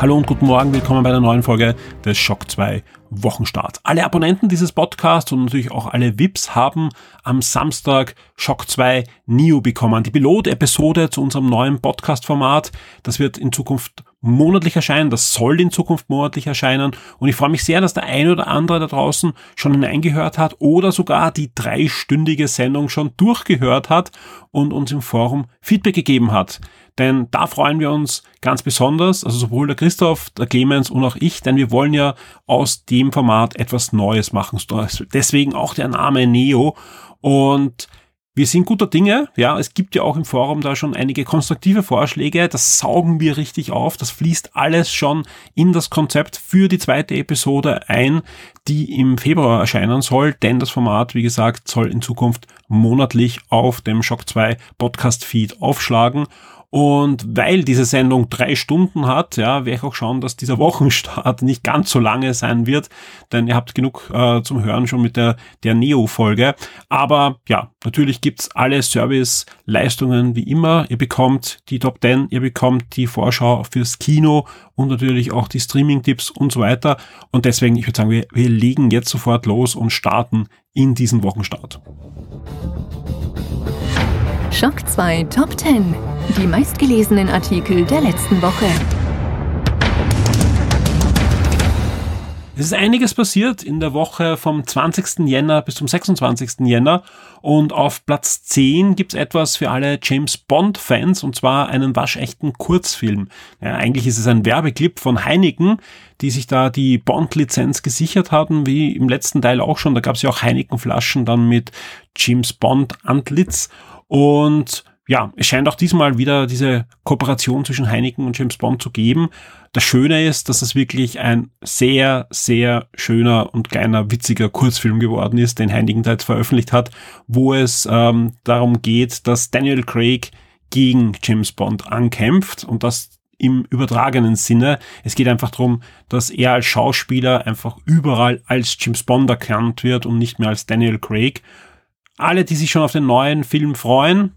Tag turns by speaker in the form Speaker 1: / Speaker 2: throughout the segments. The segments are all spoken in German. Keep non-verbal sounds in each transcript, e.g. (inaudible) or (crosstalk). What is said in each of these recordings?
Speaker 1: Hallo und guten Morgen, willkommen bei der neuen Folge des Shock 2 Wochenstart. Alle Abonnenten dieses Podcasts und natürlich auch alle VIPs haben am Samstag Shock 2 Neo bekommen. Die Pilot-Episode zu unserem neuen Podcast-Format. Das wird in Zukunft monatlich erscheinen. Das soll in Zukunft monatlich erscheinen. Und ich freue mich sehr, dass der eine oder andere da draußen schon hineingehört hat oder sogar die dreistündige Sendung schon durchgehört hat und uns im Forum Feedback gegeben hat. Denn da freuen wir uns ganz besonders, also sowohl der Christoph, der Clemens und auch ich, denn wir wollen ja aus dem Format etwas Neues machen. Deswegen auch der Name Neo. Und wir sind guter Dinge, ja, es gibt ja auch im Forum da schon einige konstruktive Vorschläge, das saugen wir richtig auf, das fließt alles schon in das Konzept für die zweite Episode ein, die im Februar erscheinen soll, denn das Format, wie gesagt, soll in Zukunft monatlich auf dem Shock 2 Podcast Feed aufschlagen und weil diese Sendung drei Stunden hat, ja, werde ich auch schauen, dass dieser (laughs) Wochenstart nicht ganz so lange sein wird, denn ihr habt genug äh, zum Hören schon mit der, der Neo-Folge. Aber ja, natürlich gibt's alle Service-Leistungen wie immer. Ihr bekommt die Top 10, ihr bekommt die Vorschau fürs Kino und natürlich auch die Streaming-Tipps und so weiter. Und deswegen, ich würde sagen, wir, wir legen jetzt sofort los und starten in diesen Wochenstart.
Speaker 2: Schock 2 Top 10. Die meistgelesenen Artikel der letzten Woche.
Speaker 1: Es ist einiges passiert in der Woche vom 20. Jänner bis zum 26. Jänner und auf Platz 10 gibt's etwas für alle James Bond-Fans und zwar einen waschechten Kurzfilm. Ja, eigentlich ist es ein Werbeclip von Heineken, die sich da die Bond-Lizenz gesichert haben, wie im letzten Teil auch schon. Da gab's ja auch Heineken-Flaschen dann mit James Bond-Antlitz und ja, es scheint auch diesmal wieder diese Kooperation zwischen Heineken und James Bond zu geben. Das Schöne ist, dass es wirklich ein sehr, sehr schöner und kleiner, witziger Kurzfilm geworden ist, den Heineken da jetzt veröffentlicht hat, wo es ähm, darum geht, dass Daniel Craig gegen James Bond ankämpft und das im übertragenen Sinne. Es geht einfach darum, dass er als Schauspieler einfach überall als James Bond erkannt wird und nicht mehr als Daniel Craig. Alle, die sich schon auf den neuen Film freuen,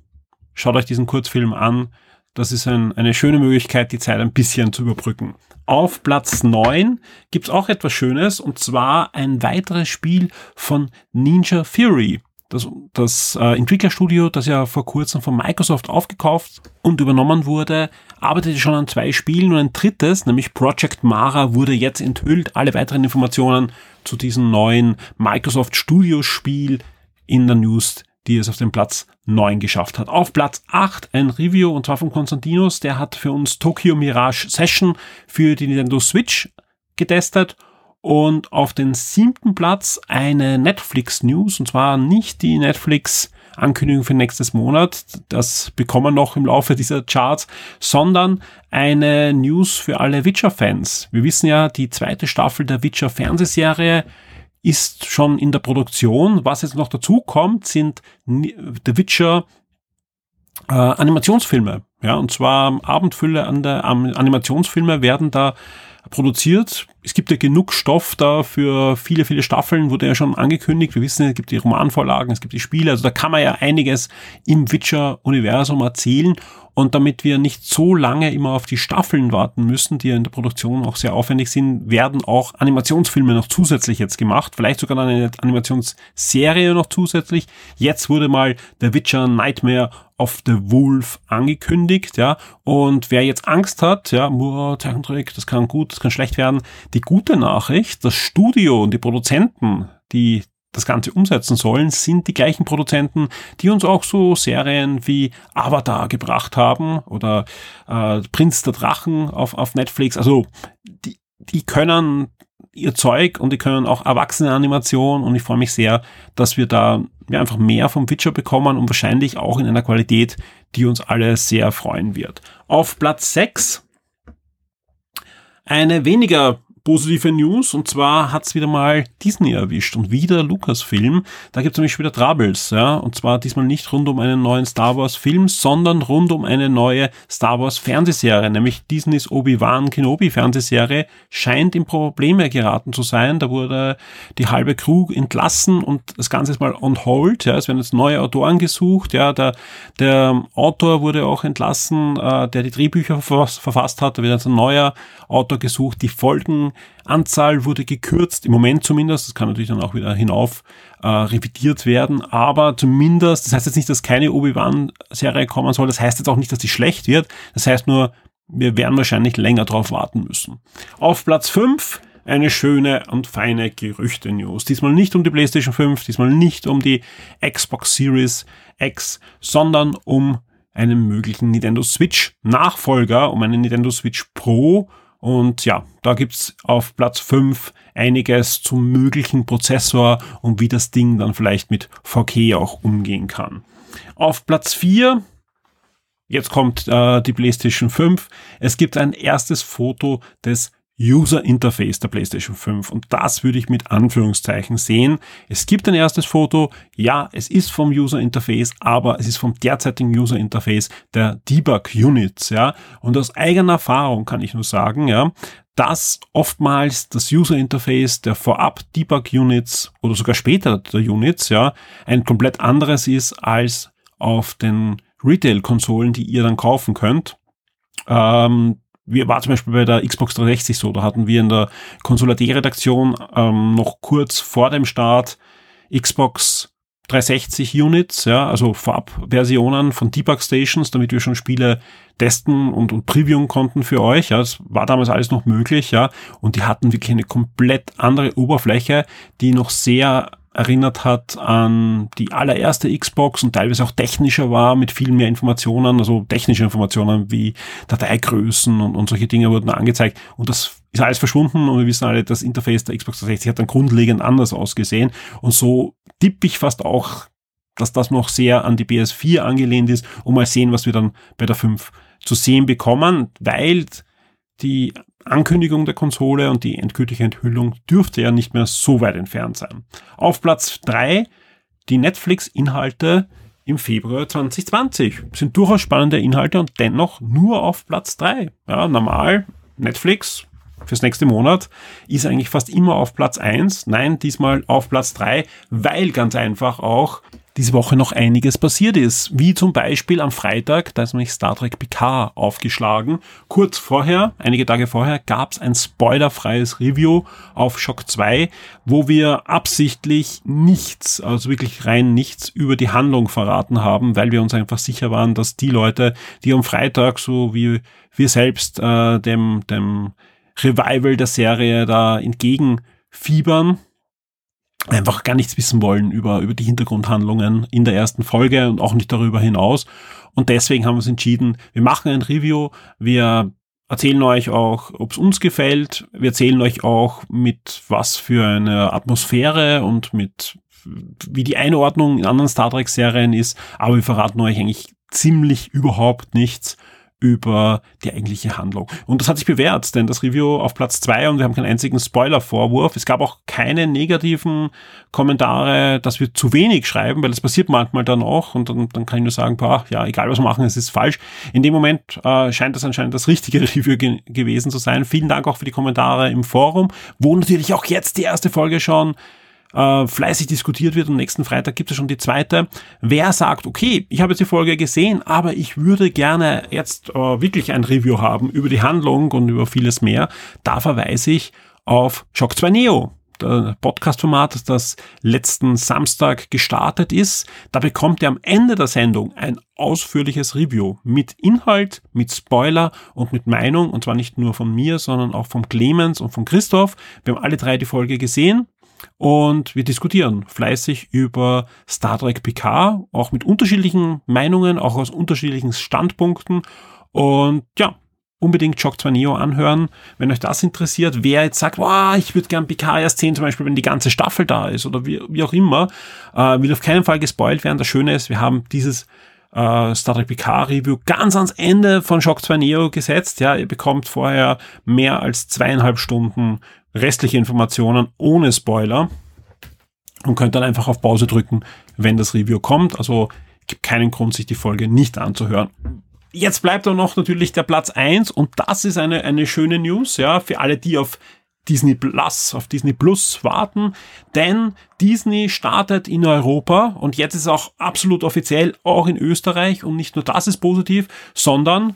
Speaker 1: schaut euch diesen Kurzfilm an. Das ist ein, eine schöne Möglichkeit, die Zeit ein bisschen zu überbrücken. Auf Platz 9 gibt's auch etwas Schönes, und zwar ein weiteres Spiel von Ninja Theory. Das, das äh, Entwicklerstudio, das ja vor kurzem von Microsoft aufgekauft und übernommen wurde, arbeitete schon an zwei Spielen und ein drittes, nämlich Project Mara, wurde jetzt enthüllt. Alle weiteren Informationen zu diesem neuen Microsoft Studio Spiel in der News, die es auf den Platz 9 geschafft hat. Auf Platz 8 ein Review und zwar von Konstantinos, der hat für uns Tokyo Mirage Session für die Nintendo Switch getestet und auf den siebten Platz eine Netflix News und zwar nicht die Netflix Ankündigung für nächstes Monat, das bekommen wir noch im Laufe dieser Charts, sondern eine News für alle Witcher-Fans. Wir wissen ja, die zweite Staffel der Witcher-Fernsehserie ist schon in der Produktion. Was jetzt noch dazu kommt, sind The Witcher äh, Animationsfilme. Ja, und zwar Abendfülle an der Animationsfilme werden da produziert. Es gibt ja genug Stoff da für viele, viele Staffeln, wurde ja schon angekündigt. Wir wissen, es gibt die Romanvorlagen, es gibt die Spiele, also da kann man ja einiges im Witcher-Universum erzählen. Und damit wir nicht so lange immer auf die Staffeln warten müssen, die ja in der Produktion auch sehr aufwendig sind, werden auch Animationsfilme noch zusätzlich jetzt gemacht. Vielleicht sogar eine Animationsserie noch zusätzlich. Jetzt wurde mal The Witcher Nightmare of the Wolf angekündigt, ja. Und wer jetzt Angst hat, ja, Mur, Zeichentrick, das kann gut, das kann schlecht werden. Die gute Nachricht, das Studio und die Produzenten, die das Ganze umsetzen sollen, sind die gleichen Produzenten, die uns auch so Serien wie Avatar gebracht haben oder äh, Prinz der Drachen auf, auf Netflix. Also die, die können ihr Zeug und die können auch erwachsene Animation und ich freue mich sehr, dass wir da ja, einfach mehr vom Witcher bekommen und wahrscheinlich auch in einer Qualität, die uns alle sehr freuen wird. Auf Platz 6 eine weniger positive News. Und zwar hat's wieder mal Disney erwischt und wieder Lucasfilm. Da gibt's nämlich wieder Troubles, ja, und zwar diesmal nicht rund um einen neuen Star Wars Film, sondern rund um eine neue Star Wars Fernsehserie, nämlich Disneys Obi-Wan Kenobi Fernsehserie scheint in Probleme geraten zu sein. Da wurde die halbe Crew entlassen und das Ganze ist mal on hold, ja, es werden jetzt neue Autoren gesucht, ja, der, der Autor wurde auch entlassen, äh, der die Drehbücher verfasst hat, da wird jetzt ein neuer Autor gesucht, die Folgen Anzahl wurde gekürzt, im Moment zumindest, das kann natürlich dann auch wieder hinauf äh, revidiert werden, aber zumindest, das heißt jetzt nicht, dass keine Obi-Wan-Serie kommen soll, das heißt jetzt auch nicht, dass die schlecht wird, das heißt nur, wir werden wahrscheinlich länger drauf warten müssen. Auf Platz 5 eine schöne und feine Gerüchte-News. Diesmal nicht um die PlayStation 5, diesmal nicht um die Xbox Series X, sondern um einen möglichen Nintendo Switch Nachfolger, um einen Nintendo Switch Pro und ja, da gibt's auf Platz 5 einiges zum möglichen Prozessor und wie das Ding dann vielleicht mit VK auch umgehen kann. Auf Platz 4 Jetzt kommt äh, die PlayStation 5. Es gibt ein erstes Foto des User Interface der PlayStation 5 und das würde ich mit Anführungszeichen sehen. Es gibt ein erstes Foto, ja, es ist vom User Interface, aber es ist vom derzeitigen User Interface der Debug Units, ja. Und aus eigener Erfahrung kann ich nur sagen, ja, dass oftmals das User Interface der vorab Debug Units oder sogar später der Units, ja, ein komplett anderes ist als auf den Retail-Konsolen, die ihr dann kaufen könnt. Ähm, wir war zum Beispiel bei der Xbox 360 so, da hatten wir in der Konsulat-Redaktion ähm, noch kurz vor dem Start Xbox 360 Units, ja, also Vorabversionen von Debug Stations, damit wir schon Spiele testen und, und previewen konnten für euch. Ja, das war damals alles noch möglich, ja. Und die hatten wirklich eine komplett andere Oberfläche, die noch sehr erinnert hat an die allererste Xbox und teilweise auch technischer war mit viel mehr Informationen, also technische Informationen wie Dateigrößen und, und solche Dinge wurden angezeigt. Und das ist alles verschwunden und wir wissen alle, das Interface der Xbox 360 hat dann grundlegend anders ausgesehen. Und so tippe ich fast auch, dass das noch sehr an die PS4 angelehnt ist und mal sehen, was wir dann bei der 5 zu sehen bekommen, weil die Ankündigung der Konsole und die endgültige Enthüllung dürfte ja nicht mehr so weit entfernt sein. Auf Platz 3 die Netflix-Inhalte im Februar 2020. Sind durchaus spannende Inhalte und dennoch nur auf Platz 3. Ja, normal Netflix fürs nächste Monat ist eigentlich fast immer auf Platz 1. Nein, diesmal auf Platz 3, weil ganz einfach auch diese Woche noch einiges passiert ist. Wie zum Beispiel am Freitag, da ist nämlich Star Trek Picard aufgeschlagen. Kurz vorher, einige Tage vorher, gab es ein spoilerfreies Review auf Shock 2, wo wir absichtlich nichts, also wirklich rein nichts über die Handlung verraten haben, weil wir uns einfach sicher waren, dass die Leute, die am Freitag, so wie wir selbst, äh, dem, dem Revival der Serie da entgegenfiebern, einfach gar nichts wissen wollen über, über die Hintergrundhandlungen in der ersten Folge und auch nicht darüber hinaus. Und deswegen haben wir uns entschieden, wir machen ein Review, wir erzählen euch auch, ob es uns gefällt, wir erzählen euch auch mit was für eine Atmosphäre und mit wie die Einordnung in anderen Star Trek Serien ist, aber wir verraten euch eigentlich ziemlich überhaupt nichts über die eigentliche Handlung. Und das hat sich bewährt, denn das Review auf Platz zwei und wir haben keinen einzigen Spoiler-Vorwurf. Es gab auch keine negativen Kommentare, dass wir zu wenig schreiben, weil das passiert manchmal dann auch und dann, dann kann ich nur sagen, boah, ja, egal was wir machen, es ist falsch. In dem Moment äh, scheint das anscheinend das richtige (laughs) Review ge gewesen zu sein. Vielen Dank auch für die Kommentare im Forum, wo natürlich auch jetzt die erste Folge schon äh, fleißig diskutiert wird und nächsten Freitag gibt es schon die zweite. Wer sagt, okay, ich habe jetzt die Folge gesehen, aber ich würde gerne jetzt äh, wirklich ein Review haben über die Handlung und über vieles mehr, da verweise ich auf Shock 2 Neo Podcast-Format, das letzten Samstag gestartet ist. Da bekommt ihr am Ende der Sendung ein ausführliches Review mit Inhalt, mit Spoiler und mit Meinung. Und zwar nicht nur von mir, sondern auch von Clemens und von Christoph. Wir haben alle drei die Folge gesehen. Und wir diskutieren fleißig über Star Trek PK, auch mit unterschiedlichen Meinungen, auch aus unterschiedlichen Standpunkten. Und ja, unbedingt Shock 2 Neo anhören, wenn euch das interessiert. Wer jetzt sagt, wow, ich würde gern PK erst sehen, zum Beispiel, wenn die ganze Staffel da ist oder wie, wie auch immer, äh, will auf keinen Fall gespoilt werden. Das Schöne ist, wir haben dieses äh, Star Trek Picard Review ganz ans Ende von Shock 2 Neo gesetzt. Ja, ihr bekommt vorher mehr als zweieinhalb Stunden restliche Informationen ohne Spoiler und könnt dann einfach auf Pause drücken, wenn das Review kommt. Also gibt keinen Grund, sich die Folge nicht anzuhören. Jetzt bleibt auch noch natürlich der Platz eins und das ist eine, eine schöne News, ja, für alle, die auf Disney Plus, auf Disney Plus warten, denn Disney startet in Europa und jetzt ist auch absolut offiziell auch in Österreich und nicht nur das ist positiv, sondern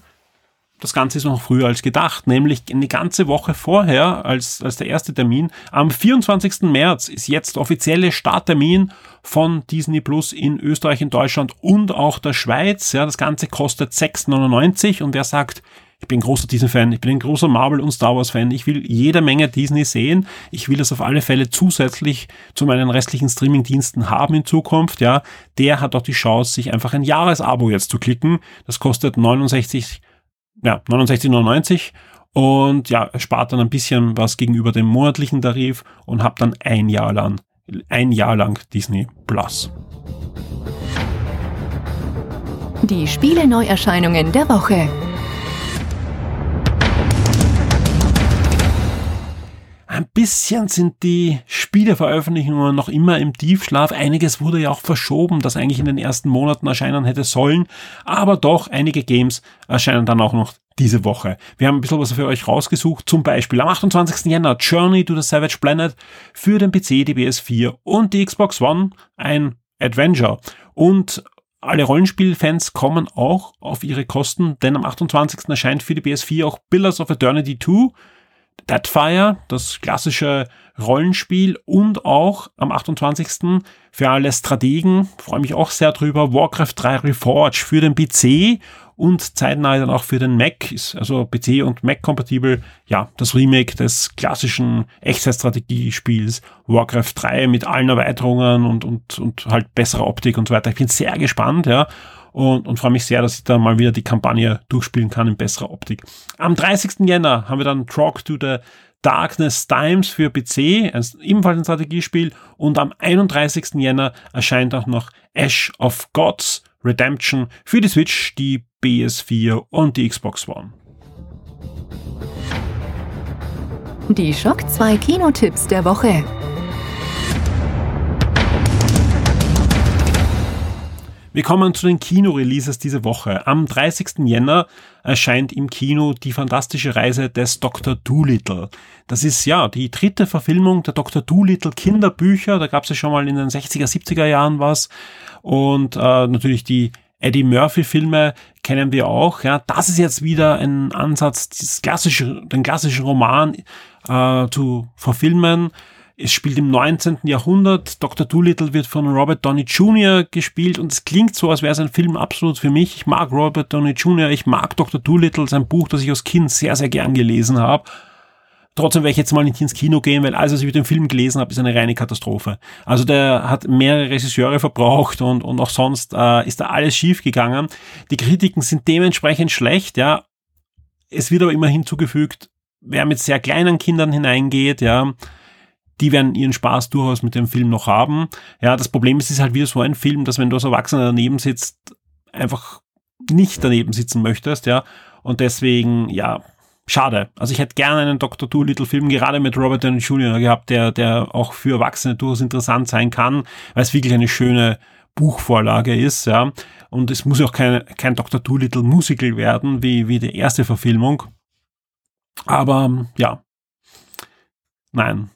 Speaker 1: das Ganze ist noch früher als gedacht, nämlich eine ganze Woche vorher als, als der erste Termin. Am 24. März ist jetzt offizielle Starttermin von Disney Plus in Österreich, in Deutschland und auch der Schweiz. Ja, das Ganze kostet 6,99 und wer sagt, ich bin großer Disney-Fan, ich bin ein großer Marvel- und Star Wars-Fan, ich will jede Menge Disney sehen, ich will das auf alle Fälle zusätzlich zu meinen restlichen Streaming-Diensten haben in Zukunft, ja, der hat auch die Chance, sich einfach ein Jahresabo jetzt zu klicken. Das kostet 69 ja, 69,99 und ja, spart dann ein bisschen was gegenüber dem monatlichen Tarif und habt dann ein Jahr lang, ein Jahr lang Disney Plus.
Speaker 2: Die Spiele Neuerscheinungen der Woche.
Speaker 1: Ein bisschen sind die Spieleveröffentlichungen noch immer im Tiefschlaf. Einiges wurde ja auch verschoben, das eigentlich in den ersten Monaten erscheinen hätte sollen. Aber doch, einige Games erscheinen dann auch noch diese Woche. Wir haben ein bisschen was für euch rausgesucht. Zum Beispiel am 28. Jänner Journey to the Savage Planet für den PC, die PS4 und die Xbox One. Ein Adventure. Und alle Rollenspielfans kommen auch auf ihre Kosten, denn am 28. erscheint für die PS4 auch Pillars of Eternity 2 Deadfire, das klassische Rollenspiel und auch am 28. für alle Strategen, freue mich auch sehr drüber, Warcraft 3 Reforge für den PC und zeitnah dann auch für den Mac, ist also PC und Mac kompatibel, ja, das Remake des klassischen Echtzeitstrategiespiels Warcraft 3 mit allen Erweiterungen und, und, und halt besserer Optik und so weiter. Ich bin sehr gespannt, ja und, und freue mich sehr, dass ich da mal wieder die Kampagne durchspielen kann in besserer Optik. Am 30. Jänner haben wir dann Talk to the Darkness Times für PC, ebenfalls ein Strategiespiel. Und am 31. Jänner erscheint auch noch Ash of Gods Redemption für die Switch, die PS4 und die Xbox One.
Speaker 2: Die Schock 2 Kinotipps der Woche.
Speaker 1: Wir kommen zu den Kinoreleases diese Woche. Am 30. Jänner erscheint im Kino die fantastische Reise des Dr. Doolittle. Das ist ja die dritte Verfilmung der Dr. Doolittle Kinderbücher. Da gab es ja schon mal in den 60er, 70er Jahren was. Und äh, natürlich die Eddie Murphy Filme kennen wir auch. Ja, das ist jetzt wieder ein Ansatz, klassische, den klassischen Roman äh, zu verfilmen. Es spielt im 19. Jahrhundert. Dr. Doolittle wird von Robert Downey Jr. gespielt und es klingt so, als wäre es ein Film absolut für mich. Ich mag Robert Downey Jr., ich mag Dr. Doolittle, sein Buch, das ich als Kind sehr, sehr gern gelesen habe. Trotzdem werde ich jetzt mal nicht ins Kino gehen, weil alles, was ich mit dem Film gelesen habe, ist eine reine Katastrophe. Also der hat mehrere Regisseure verbraucht und, und auch sonst äh, ist da alles schief gegangen. Die Kritiken sind dementsprechend schlecht, ja. Es wird aber immer hinzugefügt, wer mit sehr kleinen Kindern hineingeht, ja, die werden ihren Spaß durchaus mit dem Film noch haben. Ja, das Problem ist, es ist halt wieder so ein Film, dass wenn du als Erwachsener daneben sitzt, einfach nicht daneben sitzen möchtest, ja. Und deswegen, ja, schade. Also ich hätte gerne einen Dr. Doolittle-Film gerade mit Robert Downey Jr. gehabt, der, der auch für Erwachsene durchaus interessant sein kann, weil es wirklich eine schöne Buchvorlage ist, ja. Und es muss auch kein, kein Dr. Doolittle Musical werden, wie, wie die erste Verfilmung. Aber, ja. Nein,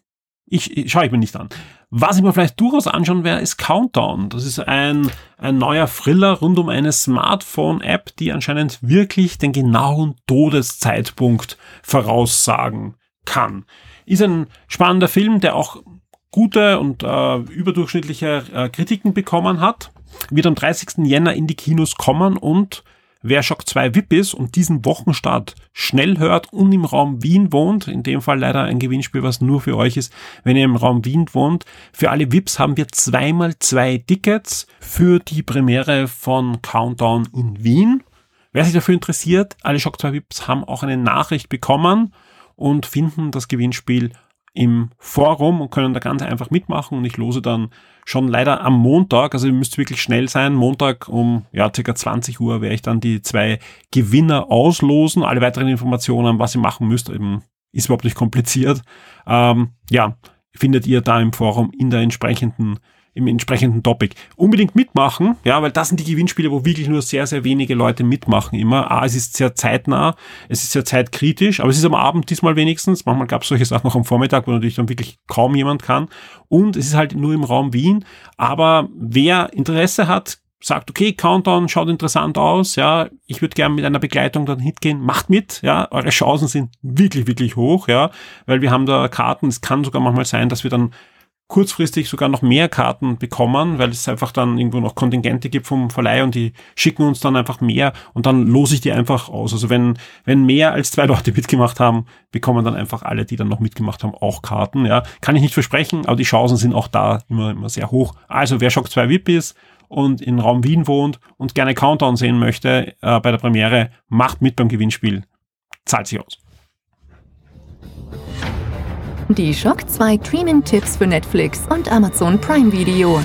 Speaker 1: ich, ich schaue ich mir nicht an. Was ich mir vielleicht durchaus anschauen werde, ist Countdown. Das ist ein, ein neuer Thriller rund um eine Smartphone-App, die anscheinend wirklich den genauen Todeszeitpunkt voraussagen kann. Ist ein spannender Film, der auch gute und äh, überdurchschnittliche äh, Kritiken bekommen hat. Wird am 30. Jänner in die Kinos kommen und Wer Shock 2 VIP ist und diesen Wochenstart schnell hört und im Raum Wien wohnt, in dem Fall leider ein Gewinnspiel, was nur für euch ist, wenn ihr im Raum Wien wohnt. Für alle VIPs haben wir zweimal zwei Tickets für die Premiere von Countdown in Wien. Wer sich dafür interessiert, alle Shock 2 VIPs haben auch eine Nachricht bekommen und finden das Gewinnspiel im Forum und können da ganz einfach mitmachen und ich lose dann schon leider am Montag, also ihr müsst wirklich schnell sein, Montag um ja circa 20 Uhr werde ich dann die zwei Gewinner auslosen. Alle weiteren Informationen, was ihr machen müsst, eben ist überhaupt nicht kompliziert. Ähm, ja, findet ihr da im Forum in der entsprechenden im entsprechenden Topic. Unbedingt mitmachen, ja, weil das sind die Gewinnspiele, wo wirklich nur sehr, sehr wenige Leute mitmachen immer. Ah, es ist sehr zeitnah, es ist sehr zeitkritisch, aber es ist am Abend diesmal wenigstens. Manchmal gab es solche Sachen noch am Vormittag, wo natürlich dann wirklich kaum jemand kann. Und es ist halt nur im Raum Wien. Aber wer Interesse hat, sagt, okay, Countdown schaut interessant aus, ja, ich würde gerne mit einer Begleitung dann hingehen, macht mit, ja, eure Chancen sind wirklich, wirklich hoch, ja, weil wir haben da Karten, es kann sogar manchmal sein, dass wir dann kurzfristig sogar noch mehr Karten bekommen, weil es einfach dann irgendwo noch Kontingente gibt vom Verleih und die schicken uns dann einfach mehr und dann lose ich die einfach aus. Also wenn, wenn mehr als zwei (laughs) Leute mitgemacht haben, bekommen dann einfach alle, die dann noch mitgemacht haben, auch Karten. Ja, kann ich nicht versprechen, aber die Chancen sind auch da immer, immer sehr hoch. Also wer Shock 2 VIP ist und in Raum Wien wohnt und gerne Countdown sehen möchte äh, bei der Premiere, macht mit beim Gewinnspiel. Zahlt sich aus.
Speaker 2: Die Shock 2 Streaming-Tipps für Netflix und Amazon Prime Video.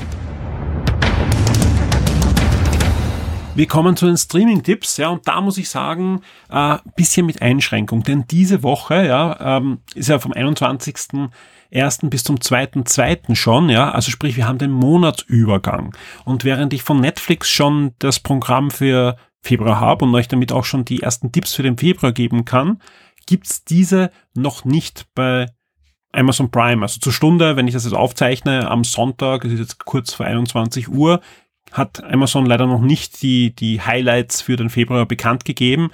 Speaker 1: Wir kommen zu den Streaming-Tipps, ja, und da muss ich sagen, äh, bisschen mit Einschränkung, denn diese Woche, ja, ähm, ist ja vom 21.01. bis zum 2.2. schon, ja, also sprich, wir haben den Monatsübergang. Und während ich von Netflix schon das Programm für Februar habe und euch damit auch schon die ersten Tipps für den Februar geben kann, gibt's diese noch nicht bei Amazon Prime. Also zur Stunde, wenn ich das jetzt aufzeichne, am Sonntag, es ist jetzt kurz vor 21 Uhr, hat Amazon leider noch nicht die, die Highlights für den Februar bekannt gegeben.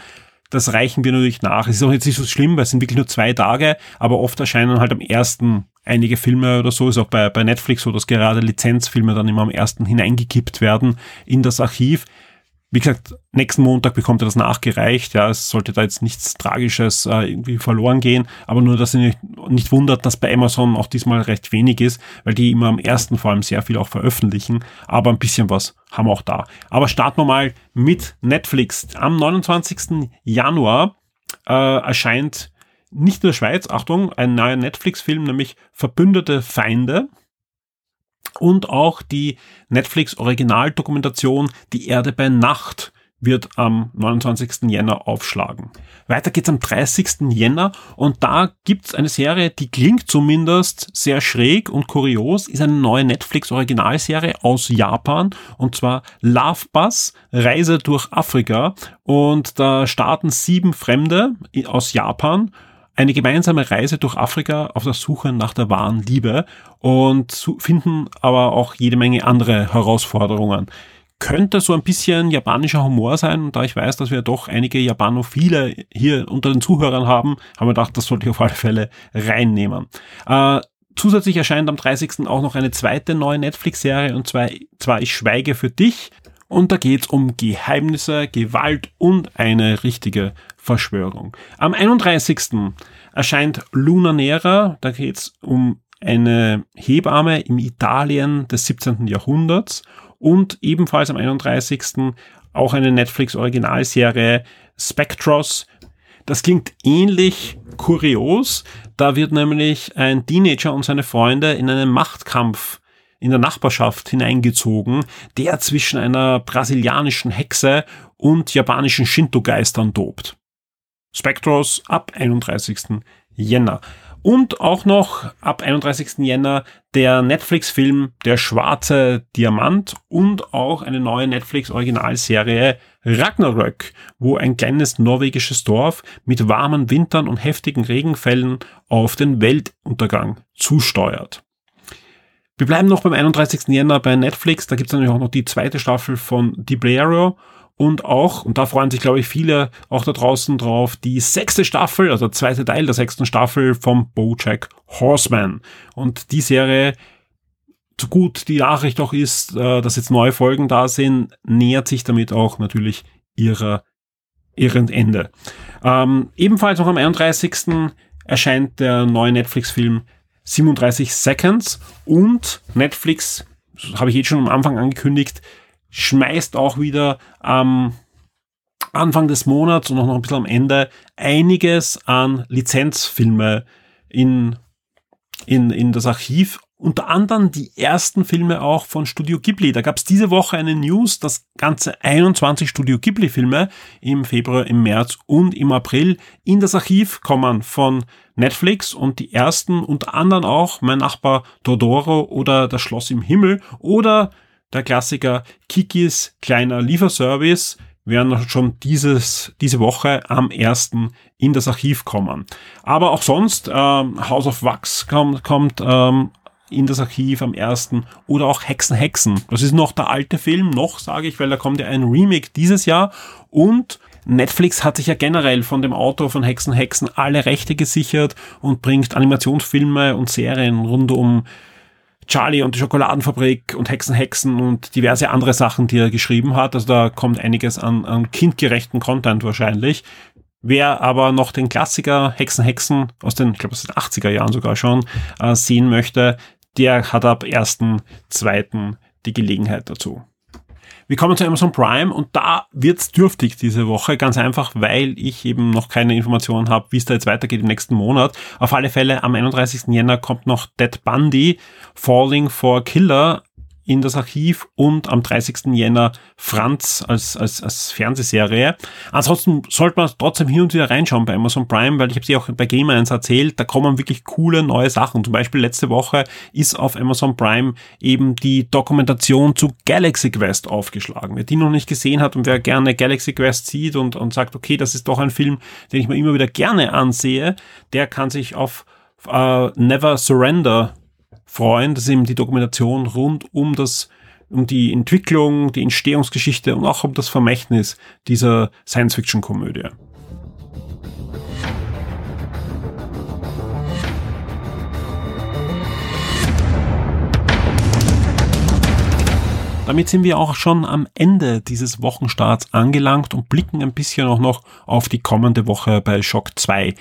Speaker 1: Das reichen wir natürlich nach. Es ist auch jetzt nicht so schlimm, weil es sind wirklich nur zwei Tage, aber oft erscheinen halt am ersten einige Filme oder so. Ist auch bei, bei Netflix so, dass gerade Lizenzfilme dann immer am ersten hineingekippt werden in das Archiv. Wie gesagt, nächsten Montag bekommt er das nachgereicht. Ja, es sollte da jetzt nichts Tragisches äh, irgendwie verloren gehen, aber nur, dass ihr nicht, nicht wundert, dass bei Amazon auch diesmal recht wenig ist, weil die immer am ersten vor allem sehr viel auch veröffentlichen. Aber ein bisschen was haben wir auch da. Aber starten wir mal mit Netflix. Am 29. Januar äh, erscheint nicht in der Schweiz, Achtung, ein neuer Netflix-Film, nämlich Verbündete Feinde und auch die Netflix Originaldokumentation Die Erde bei Nacht wird am 29. Jänner aufschlagen. Weiter geht's am 30. Jänner und da gibt's eine Serie, die klingt zumindest sehr schräg und kurios, ist eine neue Netflix Originalserie aus Japan und zwar Love Bus, Reise durch Afrika und da starten sieben Fremde aus Japan eine gemeinsame Reise durch Afrika auf der Suche nach der wahren Liebe und finden aber auch jede Menge andere Herausforderungen. Könnte so ein bisschen japanischer Humor sein, und da ich weiß, dass wir doch einige Japanophile hier unter den Zuhörern haben, haben wir gedacht, das sollte ich auf alle Fälle reinnehmen. Äh, zusätzlich erscheint am 30. auch noch eine zweite neue Netflix-Serie, und zwar, zwar Ich schweige für dich. Und da geht's um Geheimnisse, Gewalt und eine richtige Verschwörung. Am 31. erscheint Luna Nera, da geht's um eine Hebamme im Italien des 17. Jahrhunderts und ebenfalls am 31. auch eine Netflix-Originalserie Spectros. Das klingt ähnlich kurios. Da wird nämlich ein Teenager und seine Freunde in einen Machtkampf in der Nachbarschaft hineingezogen, der zwischen einer brasilianischen Hexe und japanischen Shinto-Geistern tobt. Spectros ab 31. Jänner. Und auch noch ab 31. Jänner der Netflix-Film Der schwarze Diamant und auch eine neue Netflix-Originalserie Ragnarök, wo ein kleines norwegisches Dorf mit warmen Wintern und heftigen Regenfällen auf den Weltuntergang zusteuert. Wir bleiben noch beim 31. Jänner bei Netflix. Da gibt es natürlich auch noch die zweite Staffel von Diblero und auch, und da freuen sich, glaube ich, viele auch da draußen drauf, die sechste Staffel, also der zweite Teil der sechsten Staffel vom Bojack Horseman. Und die Serie, so gut die Nachricht auch ist, äh, dass jetzt neue Folgen da sind, nähert sich damit auch natürlich ihrer, ihrem Ende. Ähm, ebenfalls noch am 31. erscheint der neue Netflix-Film 37 Seconds und Netflix, habe ich jetzt schon am Anfang angekündigt, schmeißt auch wieder am Anfang des Monats und auch noch ein bisschen am Ende einiges an Lizenzfilme in in, in das Archiv unter anderem die ersten Filme auch von Studio Ghibli. Da gab es diese Woche eine News, dass ganze 21 Studio Ghibli-Filme im Februar, im März und im April in das Archiv kommen von Netflix und die ersten unter anderem auch Mein Nachbar Todoro oder Das Schloss im Himmel oder der Klassiker Kikis kleiner Lieferservice werden schon dieses, diese Woche am ersten in das Archiv kommen. Aber auch sonst, ähm, House of Wax kommt, kommt ähm, in das Archiv am ersten oder auch Hexen Hexen. Das ist noch der alte Film, noch sage ich, weil da kommt ja ein Remake dieses Jahr und Netflix hat sich ja generell von dem Autor von Hexen Hexen alle Rechte gesichert und bringt Animationsfilme und Serien rund um Charlie und die Schokoladenfabrik und Hexen Hexen und diverse andere Sachen, die er geschrieben hat. Also da kommt einiges an, an kindgerechten Content wahrscheinlich. Wer aber noch den Klassiker Hexen Hexen aus den, ich glaube aus den 80er Jahren sogar schon äh, sehen möchte, der hat ab 1.2. die Gelegenheit dazu. Wir kommen zu Amazon Prime und da wird's dürftig diese Woche, ganz einfach, weil ich eben noch keine Informationen habe, wie es da jetzt weitergeht im nächsten Monat. Auf alle Fälle am 31. Jänner kommt noch Dead Bundy, Falling for Killer in das Archiv und am 30. Jänner Franz als, als, als Fernsehserie. Ansonsten sollte man trotzdem hier und wieder reinschauen bei Amazon Prime, weil ich habe sie auch bei Game 1 erzählt, da kommen wirklich coole neue Sachen. Zum Beispiel letzte Woche ist auf Amazon Prime eben die Dokumentation zu Galaxy Quest aufgeschlagen. Wer die noch nicht gesehen hat und wer gerne Galaxy Quest sieht und, und sagt, okay, das ist doch ein Film, den ich mir immer wieder gerne ansehe, der kann sich auf uh, Never Surrender freuen, dass eben die Dokumentation rund um das um die Entwicklung, die Entstehungsgeschichte und auch um das Vermächtnis dieser Science-Fiction-Komödie. Damit sind wir auch schon am Ende dieses Wochenstarts angelangt und blicken ein bisschen auch noch auf die kommende Woche bei Shock 2.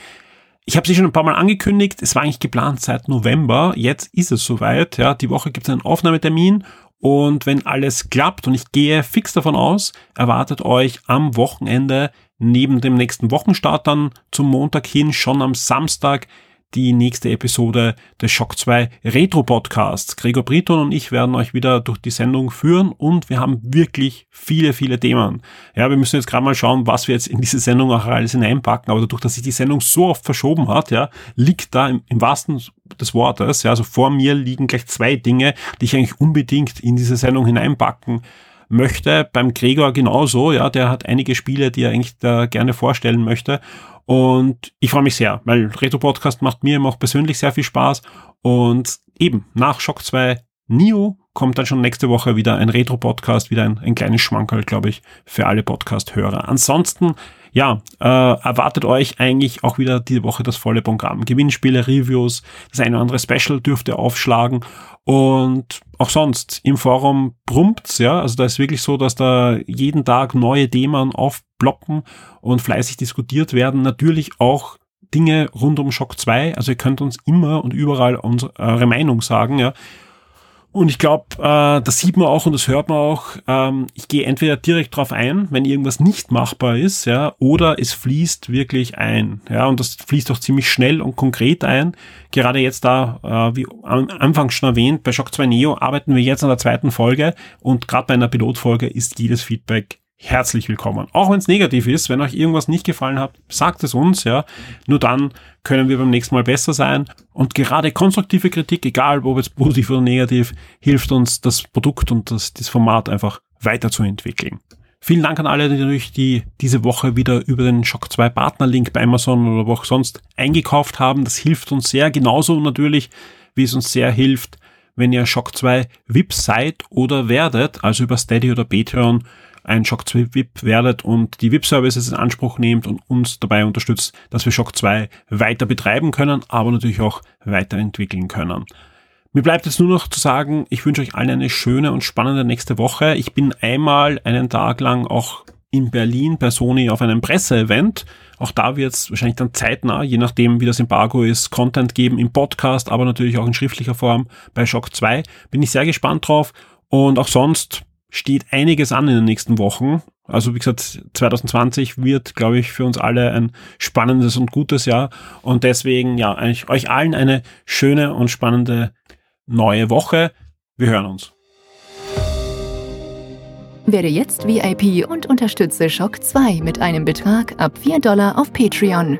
Speaker 1: Ich habe sie schon ein paar Mal angekündigt. Es war eigentlich geplant seit November. Jetzt ist es soweit. Ja, die Woche gibt es einen Aufnahmetermin. Und wenn alles klappt, und ich gehe fix davon aus, erwartet euch am Wochenende neben dem nächsten Wochenstart dann zum Montag hin schon am Samstag die nächste Episode des Shock 2 Retro Podcasts. Gregor Briton und ich werden euch wieder durch die Sendung führen und wir haben wirklich viele, viele Themen. Ja, wir müssen jetzt gerade mal schauen, was wir jetzt in diese Sendung auch alles hineinpacken, aber dadurch, dass sich die Sendung so oft verschoben hat, ja, liegt da im, im wahrsten des Wortes, ja, also vor mir liegen gleich zwei Dinge, die ich eigentlich unbedingt in diese Sendung hineinpacken möchte. Beim Gregor genauso, ja, der hat einige Spiele, die er eigentlich da gerne vorstellen möchte. Und ich freue mich sehr, weil Retro Podcast macht mir immer auch persönlich sehr viel Spaß. Und eben nach Shock 2 Neo kommt dann schon nächste Woche wieder ein Retro-Podcast, wieder ein, ein kleines Schmankerl, glaube ich, für alle Podcast-Hörer. Ansonsten, ja, äh, erwartet euch eigentlich auch wieder diese Woche das volle Programm. Gewinnspiele, Reviews, das eine oder andere Special dürft ihr aufschlagen und auch sonst im Forum brummt's, ja. Also da ist wirklich so, dass da jeden Tag neue Themen aufploppen und fleißig diskutiert werden. Natürlich auch Dinge rund um Shock 2. Also ihr könnt uns immer und überall unsere, Meinung sagen, ja. Und ich glaube, äh, das sieht man auch und das hört man auch. Ähm, ich gehe entweder direkt drauf ein, wenn irgendwas nicht machbar ist, ja, oder es fließt wirklich ein, ja, und das fließt auch ziemlich schnell und konkret ein. Gerade jetzt da, äh, wie am Anfang schon erwähnt, bei Shock 2 Neo arbeiten wir jetzt an der zweiten Folge und gerade bei einer Pilotfolge ist jedes Feedback herzlich willkommen. Auch wenn es negativ ist, wenn euch irgendwas nicht gefallen hat, sagt es uns, ja. Nur dann können wir beim nächsten Mal besser sein. Und gerade konstruktive Kritik, egal ob jetzt positiv oder negativ, hilft uns, das Produkt und das, das Format einfach weiterzuentwickeln. Vielen Dank an alle, die natürlich die diese Woche wieder über den Shock 2 Partnerlink bei Amazon oder wo auch sonst eingekauft haben. Das hilft uns sehr. Genauso natürlich, wie es uns sehr hilft, wenn ihr Shock 2 VIP seid oder werdet, also über Steady oder Patreon ein Shock 2 VIP werdet und die VIP-Services in Anspruch nehmt und uns dabei unterstützt, dass wir Shock 2 weiter betreiben können, aber natürlich auch weiterentwickeln können. Mir bleibt jetzt nur noch zu sagen, ich wünsche euch allen eine schöne und spannende nächste Woche. Ich bin einmal einen Tag lang auch in Berlin bei Sony auf einem Presseevent. Auch da wird es wahrscheinlich dann zeitnah, je nachdem wie das Embargo ist, Content geben im Podcast, aber natürlich auch in schriftlicher Form bei Shock 2. Bin ich sehr gespannt drauf. Und auch sonst steht einiges an in den nächsten Wochen. Also wie gesagt, 2020 wird, glaube ich, für uns alle ein spannendes und gutes Jahr. Und deswegen, ja, euch allen eine schöne und spannende neue Woche. Wir hören uns.
Speaker 2: Werde jetzt VIP und unterstütze Shock 2 mit einem Betrag ab 4 Dollar auf Patreon.